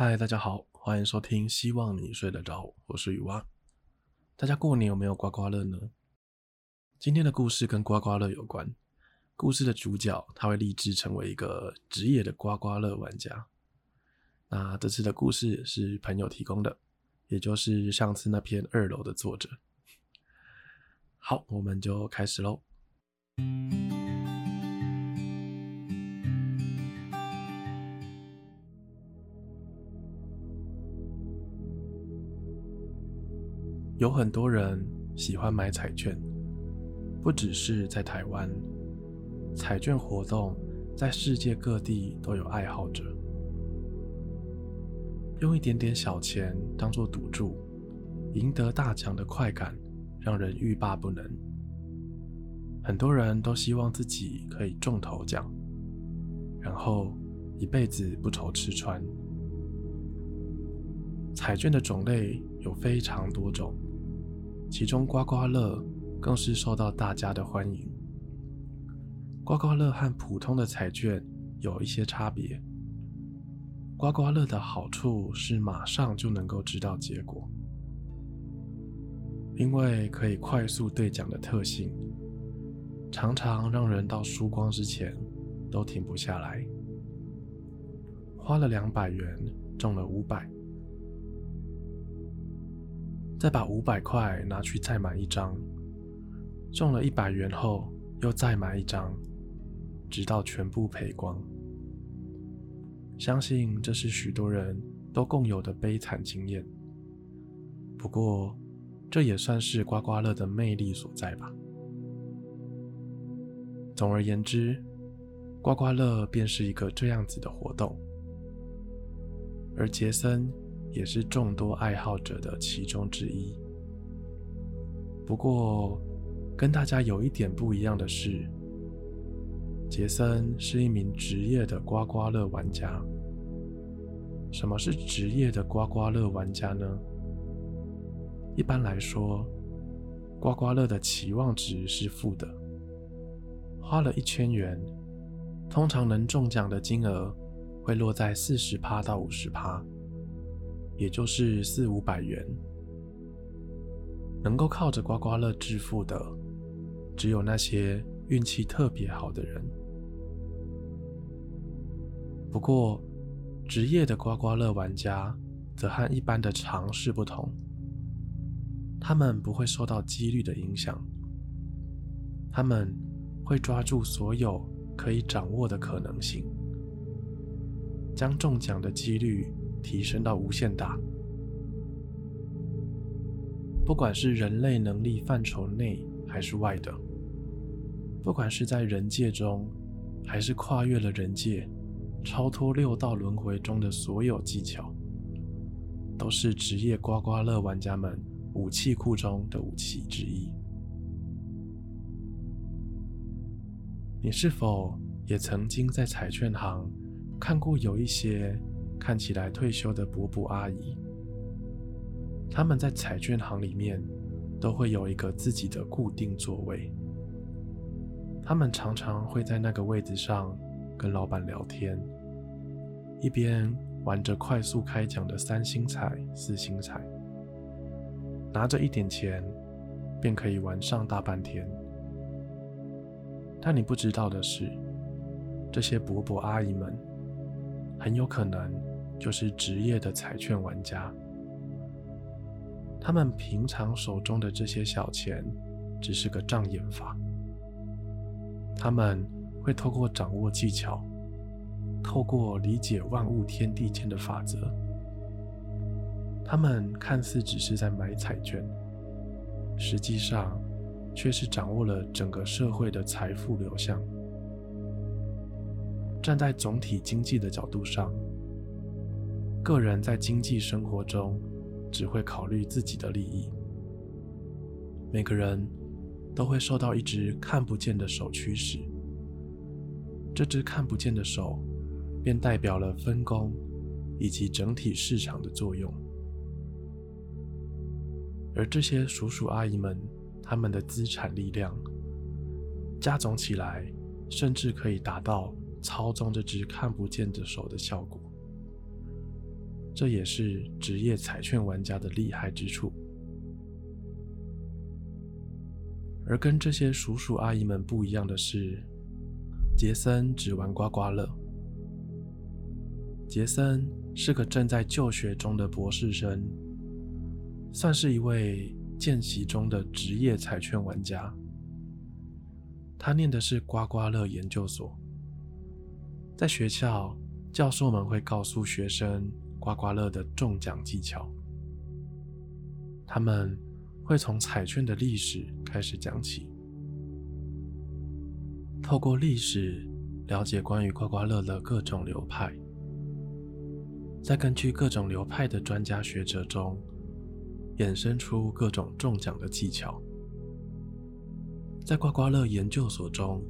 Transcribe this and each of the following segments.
嗨，大家好，欢迎收听。希望你睡得着，我是雨蛙。大家过年有没有刮刮乐呢？今天的故事跟刮刮乐有关。故事的主角他会立志成为一个职业的刮刮乐玩家。那这次的故事是朋友提供的，也就是上次那篇二楼的作者。好，我们就开始喽。有很多人喜欢买彩券，不只是在台湾，彩券活动在世界各地都有爱好者。用一点点小钱当做赌注，赢得大奖的快感让人欲罢不能。很多人都希望自己可以中头奖，然后一辈子不愁吃穿。彩券的种类有非常多种。其中刮刮乐更是受到大家的欢迎。刮刮乐和普通的彩券有一些差别。刮刮乐的好处是马上就能够知道结果，因为可以快速兑奖的特性，常常让人到输光之前都停不下来。花了两百元，中了五百。再把五百块拿去再买一张，中了一百元后又再买一张，直到全部赔光。相信这是许多人都共有的悲惨经验。不过，这也算是刮刮乐的魅力所在吧。总而言之，刮刮乐便是一个这样子的活动，而杰森。也是众多爱好者的其中之一。不过，跟大家有一点不一样的是，杰森是一名职业的刮刮乐玩家。什么是职业的刮刮乐玩家呢？一般来说，刮刮乐的期望值是负的。花了一千元，通常能中奖的金额会落在四十趴到五十趴。也就是四五百元，能够靠着刮刮乐致富的，只有那些运气特别好的人。不过，职业的刮刮乐玩家则和一般的常识不同，他们不会受到几率的影响，他们会抓住所有可以掌握的可能性，将中奖的几率。提升到无限大，不管是人类能力范畴内还是外的，不管是在人界中，还是跨越了人界，超脱六道轮回中的所有技巧，都是职业刮刮乐玩家们武器库中的武器之一。你是否也曾经在彩券行看过有一些？看起来退休的伯伯阿姨，他们在彩券行里面都会有一个自己的固定座位。他们常常会在那个位置上跟老板聊天，一边玩着快速开奖的三星彩、四星彩，拿着一点钱便可以玩上大半天。但你不知道的是，这些伯伯阿姨们很有可能。就是职业的彩券玩家，他们平常手中的这些小钱，只是个障眼法。他们会透过掌握技巧，透过理解万物天地间的法则，他们看似只是在买彩券，实际上却是掌握了整个社会的财富流向。站在总体经济的角度上。个人在经济生活中只会考虑自己的利益。每个人都会受到一只看不见的手驱使，这只看不见的手便代表了分工以及整体市场的作用。而这些叔叔阿姨们，他们的资产力量加总起来，甚至可以达到操纵这只看不见的手的效果。这也是职业彩券玩家的厉害之处。而跟这些叔叔阿姨们不一样的是，杰森只玩刮刮乐。杰森是个正在就学中的博士生，算是一位见习中的职业彩券玩家。他念的是刮刮乐研究所。在学校，教授们会告诉学生刮刮乐的中奖技巧。他们会从彩券的历史开始讲起，透过历史了解关于刮刮乐的各种流派，再根据各种流派的专家学者中衍生出各种中奖的技巧。在刮刮乐研究所中，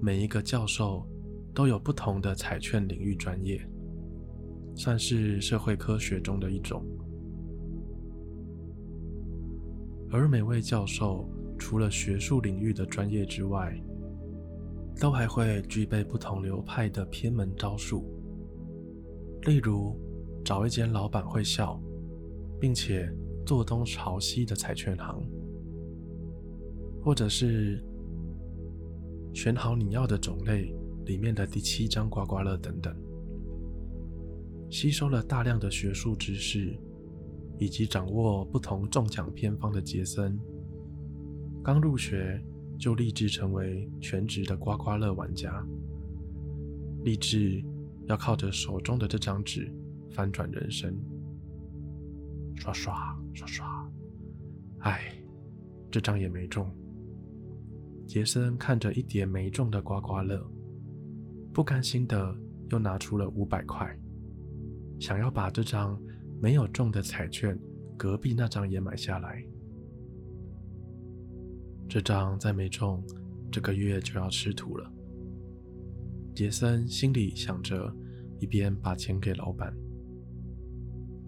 每一个教授都有不同的彩券领域专业，算是社会科学中的一种。而每位教授除了学术领域的专业之外，都还会具备不同流派的偏门招数。例如，找一间老板会笑，并且坐东朝西的彩券行，或者是选好你要的种类里面的第七张刮刮乐等等。吸收了大量的学术知识。以及掌握不同中奖偏方的杰森，刚入学就立志成为全职的刮刮乐玩家，立志要靠着手中的这张纸翻转人生。刷刷刷刷，唉，这张也没中。杰森看着一叠没中的刮刮乐，不甘心的又拿出了五百块，想要把这张。没有中的彩券，隔壁那张也买下来。这张再没中，这个月就要吃土了。杰森心里想着，一边把钱给老板。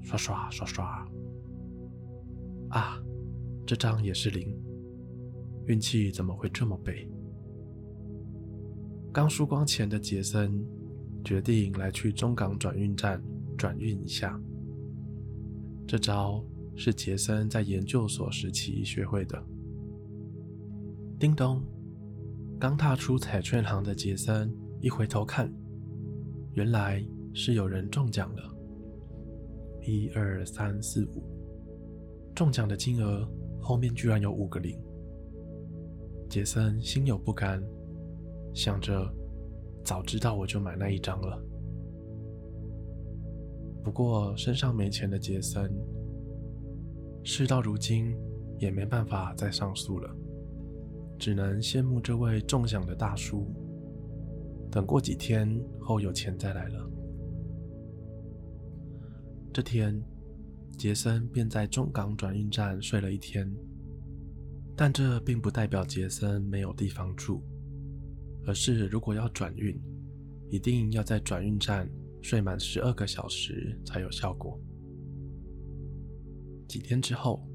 刷刷刷刷，啊，这张也是零。运气怎么会这么背？刚输光钱的杰森决定来去中港转运站转运一下。这招是杰森在研究所时期学会的。叮咚，刚踏出彩券行的杰森一回头看，原来是有人中奖了。一二三四五，中奖的金额后面居然有五个零。杰森心有不甘，想着早知道我就买那一张了。不过，身上没钱的杰森，事到如今也没办法再上诉了，只能羡慕这位中奖的大叔。等过几天后有钱再来了。这天，杰森便在中港转运站睡了一天，但这并不代表杰森没有地方住，而是如果要转运，一定要在转运站。睡满十二个小时才有效果。几天之后，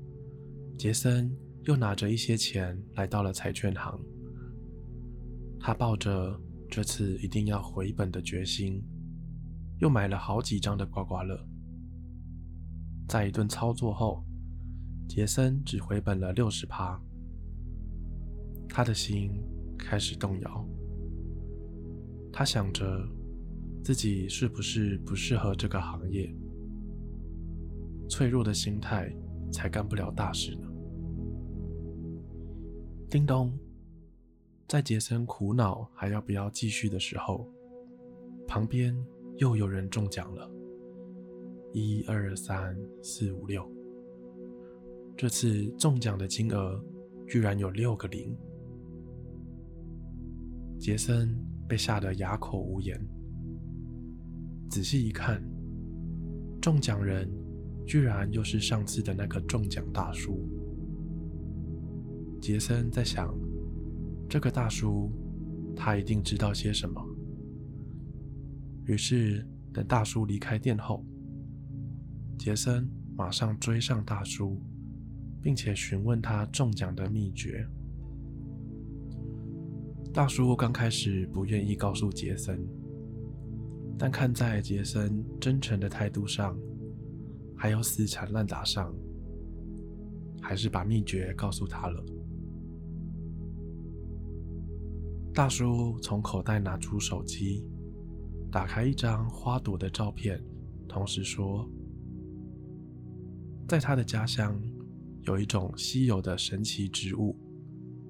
杰森又拿着一些钱来到了彩券行。他抱着这次一定要回本的决心，又买了好几张的刮刮乐。在一顿操作后，杰森只回本了六十趴。他的心开始动摇。他想着。自己是不是不适合这个行业？脆弱的心态才干不了大事呢。叮咚，在杰森苦恼还要不要继续的时候，旁边又有人中奖了。一二三四五六，这次中奖的金额居然有六个零。杰森被吓得哑口无言。仔细一看，中奖人居然又是上次的那个中奖大叔。杰森在想，这个大叔他一定知道些什么。于是等大叔离开店后，杰森马上追上大叔，并且询问他中奖的秘诀。大叔刚开始不愿意告诉杰森。但看在杰森真诚的态度上，还有死缠烂打上，还是把秘诀告诉他了。大叔从口袋拿出手机，打开一张花朵的照片，同时说：“在他的家乡，有一种稀有的神奇植物，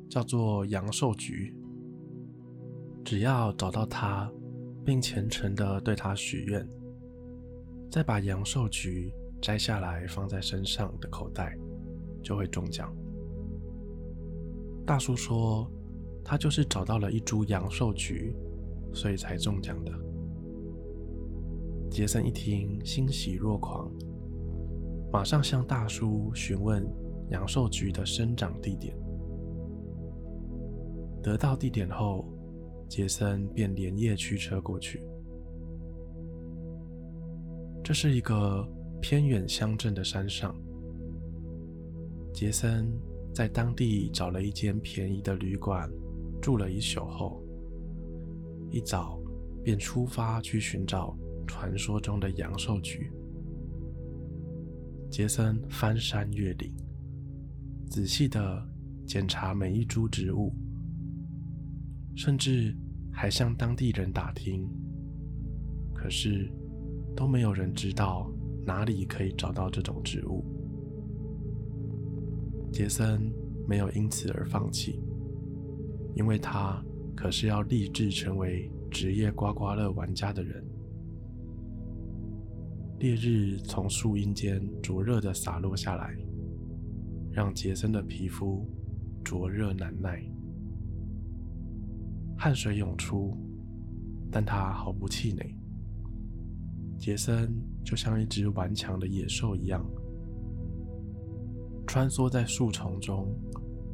叫做阳寿菊。只要找到它，并虔诚地对他许愿，再把阳寿菊摘下来放在身上的口袋，就会中奖。”大叔说。他就是找到了一株阳寿菊，所以才中奖的。杰森一听，欣喜若狂，马上向大叔询问阳寿菊的生长地点。得到地点后，杰森便连夜驱车过去。这是一个偏远乡镇的山上，杰森在当地找了一间便宜的旅馆。住了一宿后，一早便出发去寻找传说中的阳寿菊。杰森翻山越岭，仔细地检查每一株植物，甚至还向当地人打听，可是都没有人知道哪里可以找到这种植物。杰森没有因此而放弃。因为他可是要立志成为职业刮刮乐玩家的人。烈日从树荫间灼热地洒落下来，让杰森的皮肤灼热难耐，汗水涌出，但他毫不气馁。杰森就像一只顽强的野兽一样，穿梭在树丛中，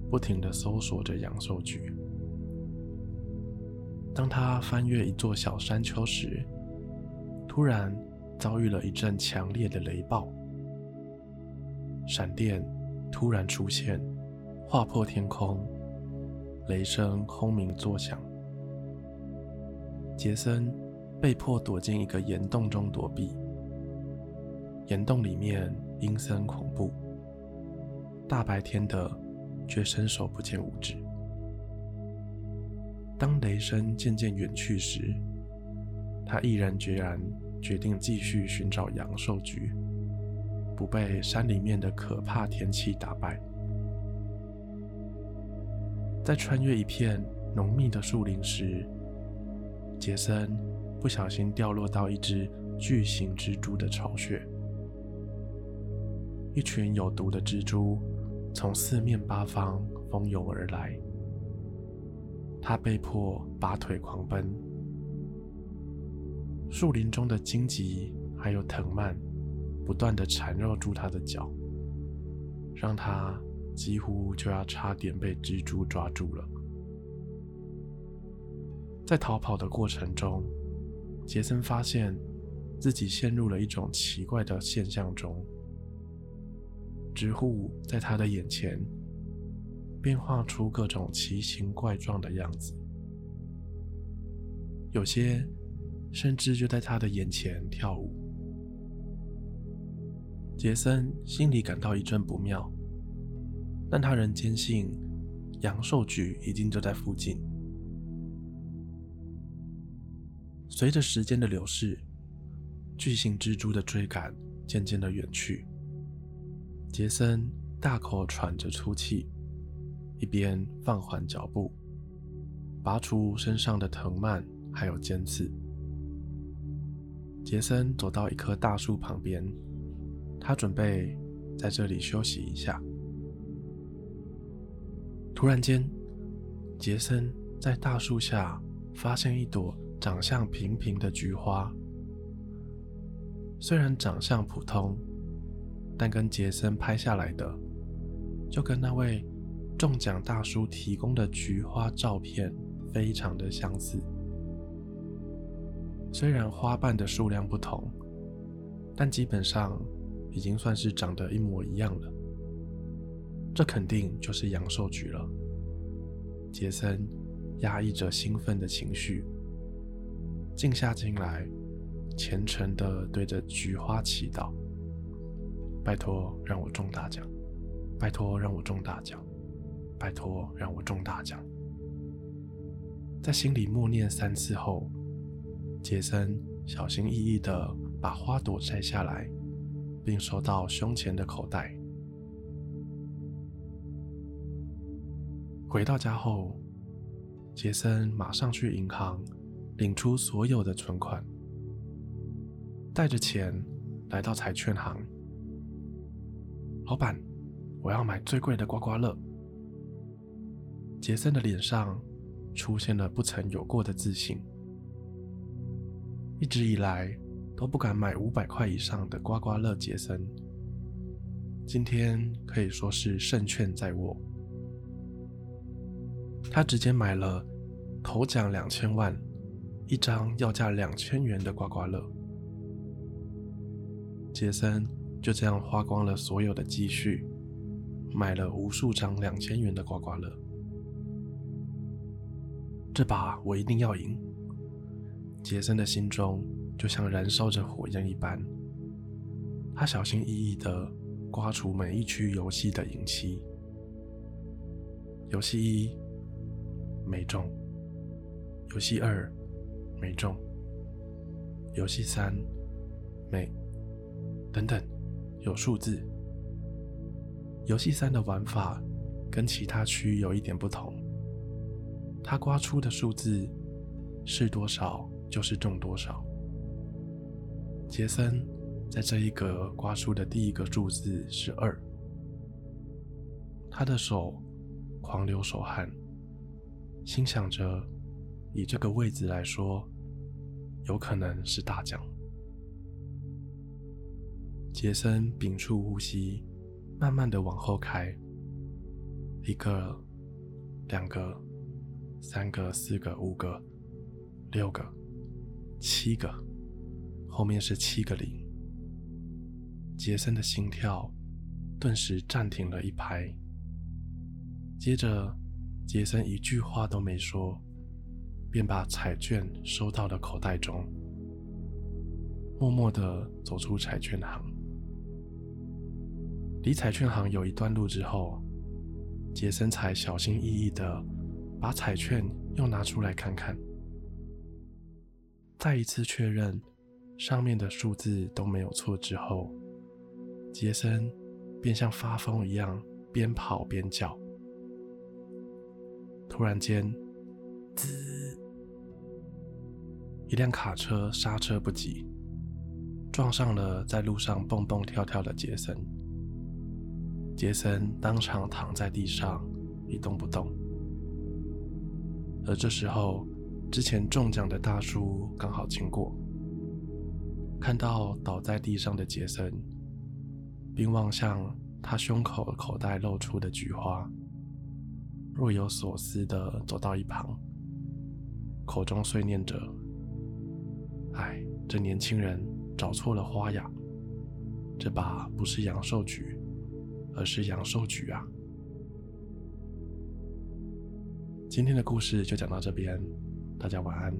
不停地搜索着阳寿菊。当他翻越一座小山丘时，突然遭遇了一阵强烈的雷暴，闪电突然出现，划破天空，雷声轰鸣作响。杰森被迫躲进一个岩洞中躲避，岩洞里面阴森恐怖，大白天的却伸手不见五指。当雷声渐渐远去时，他毅然决然决定继续寻找阳寿菊，不被山里面的可怕天气打败。在穿越一片浓密的树林时，杰森不小心掉落到一只巨型蜘蛛的巢穴，一群有毒的蜘蛛从四面八方蜂拥而来。他被迫拔腿狂奔，树林中的荆棘还有藤蔓不断的缠绕住他的脚，让他几乎就要差点被蜘蛛抓住了。在逃跑的过程中，杰森发现自己陷入了一种奇怪的现象中，植物在他的眼前。变化出各种奇形怪状的样子，有些甚至就在他的眼前跳舞。杰森心里感到一阵不妙，但他仍坚信阳寿菊一定就在附近。随着时间的流逝，巨型蜘蛛的追赶渐渐的远去，杰森大口喘着粗气。一边放缓脚步，拔除身上的藤蔓还有尖刺。杰森走到一棵大树旁边，他准备在这里休息一下。突然间，杰森在大树下发现一朵长相平平的菊花，虽然长相普通，但跟杰森拍下来的就跟那位。中奖大叔提供的菊花照片非常的相似，虽然花瓣的数量不同，但基本上已经算是长得一模一样了。这肯定就是阳寿菊了。杰森压抑着兴奋的情绪，静下心来，虔诚地对着菊花祈祷。拜托让我中大奖，拜托让我中大奖，拜托让我中大奖。在心里默念三次后，杰森小心翼翼地把花朵摘下来，并收到胸前的口袋。回到家后，杰森马上去银行领出所有的存款，带着钱来到彩券行。老板，我要买最贵的刮刮乐。杰森的脸上出现了不曾有过的自信。一直以来都不敢买五百块以上的刮刮乐，杰森今天可以说是胜券在握。他直接买了头奖两千万，一张要价两千元的刮刮乐。杰森就这样花光了所有的积蓄，买了无数张两千元的刮刮乐。这把我一定要赢！杰森的心中就像燃烧着火焰一般。他小心翼翼地刮除每一区游戏的银漆。游戏一没中，游戏二没中，游戏三没，等等。有数字。游戏三的玩法跟其他区有一点不同，它刮出的数字是多少就是中多少。杰森在这一格刮出的第一个数字是二，他的手狂流手汗，心想着以这个位置来说，有可能是大奖。杰森屏住呼吸，慢慢的往后开，一个、两个、三个、四个、五个、六个、七个，后面是七个零。杰森的心跳顿时暂停了一拍，接着杰森一句话都没说，便把彩券收到了口袋中，默默的走出彩券行。离彩券行有一段路之后，杰森才小心翼翼地把彩券又拿出来看看，再一次确认上面的数字都没有错之后，杰森便像发疯一样边跑边叫。突然间，滋！一辆卡车刹车不及，撞上了在路上蹦蹦跳跳的杰森。杰森当场躺在地上一动不动，而这时候，之前中奖的大叔刚好经过，看到倒在地上的杰森，并望向他胸口口袋露出的菊花，若有所思地走到一旁，口中碎念着：“哎，这年轻人找错了花呀，这把不是阳寿菊。”而是阳寿菊啊！今天的故事就讲到这边，大家晚安。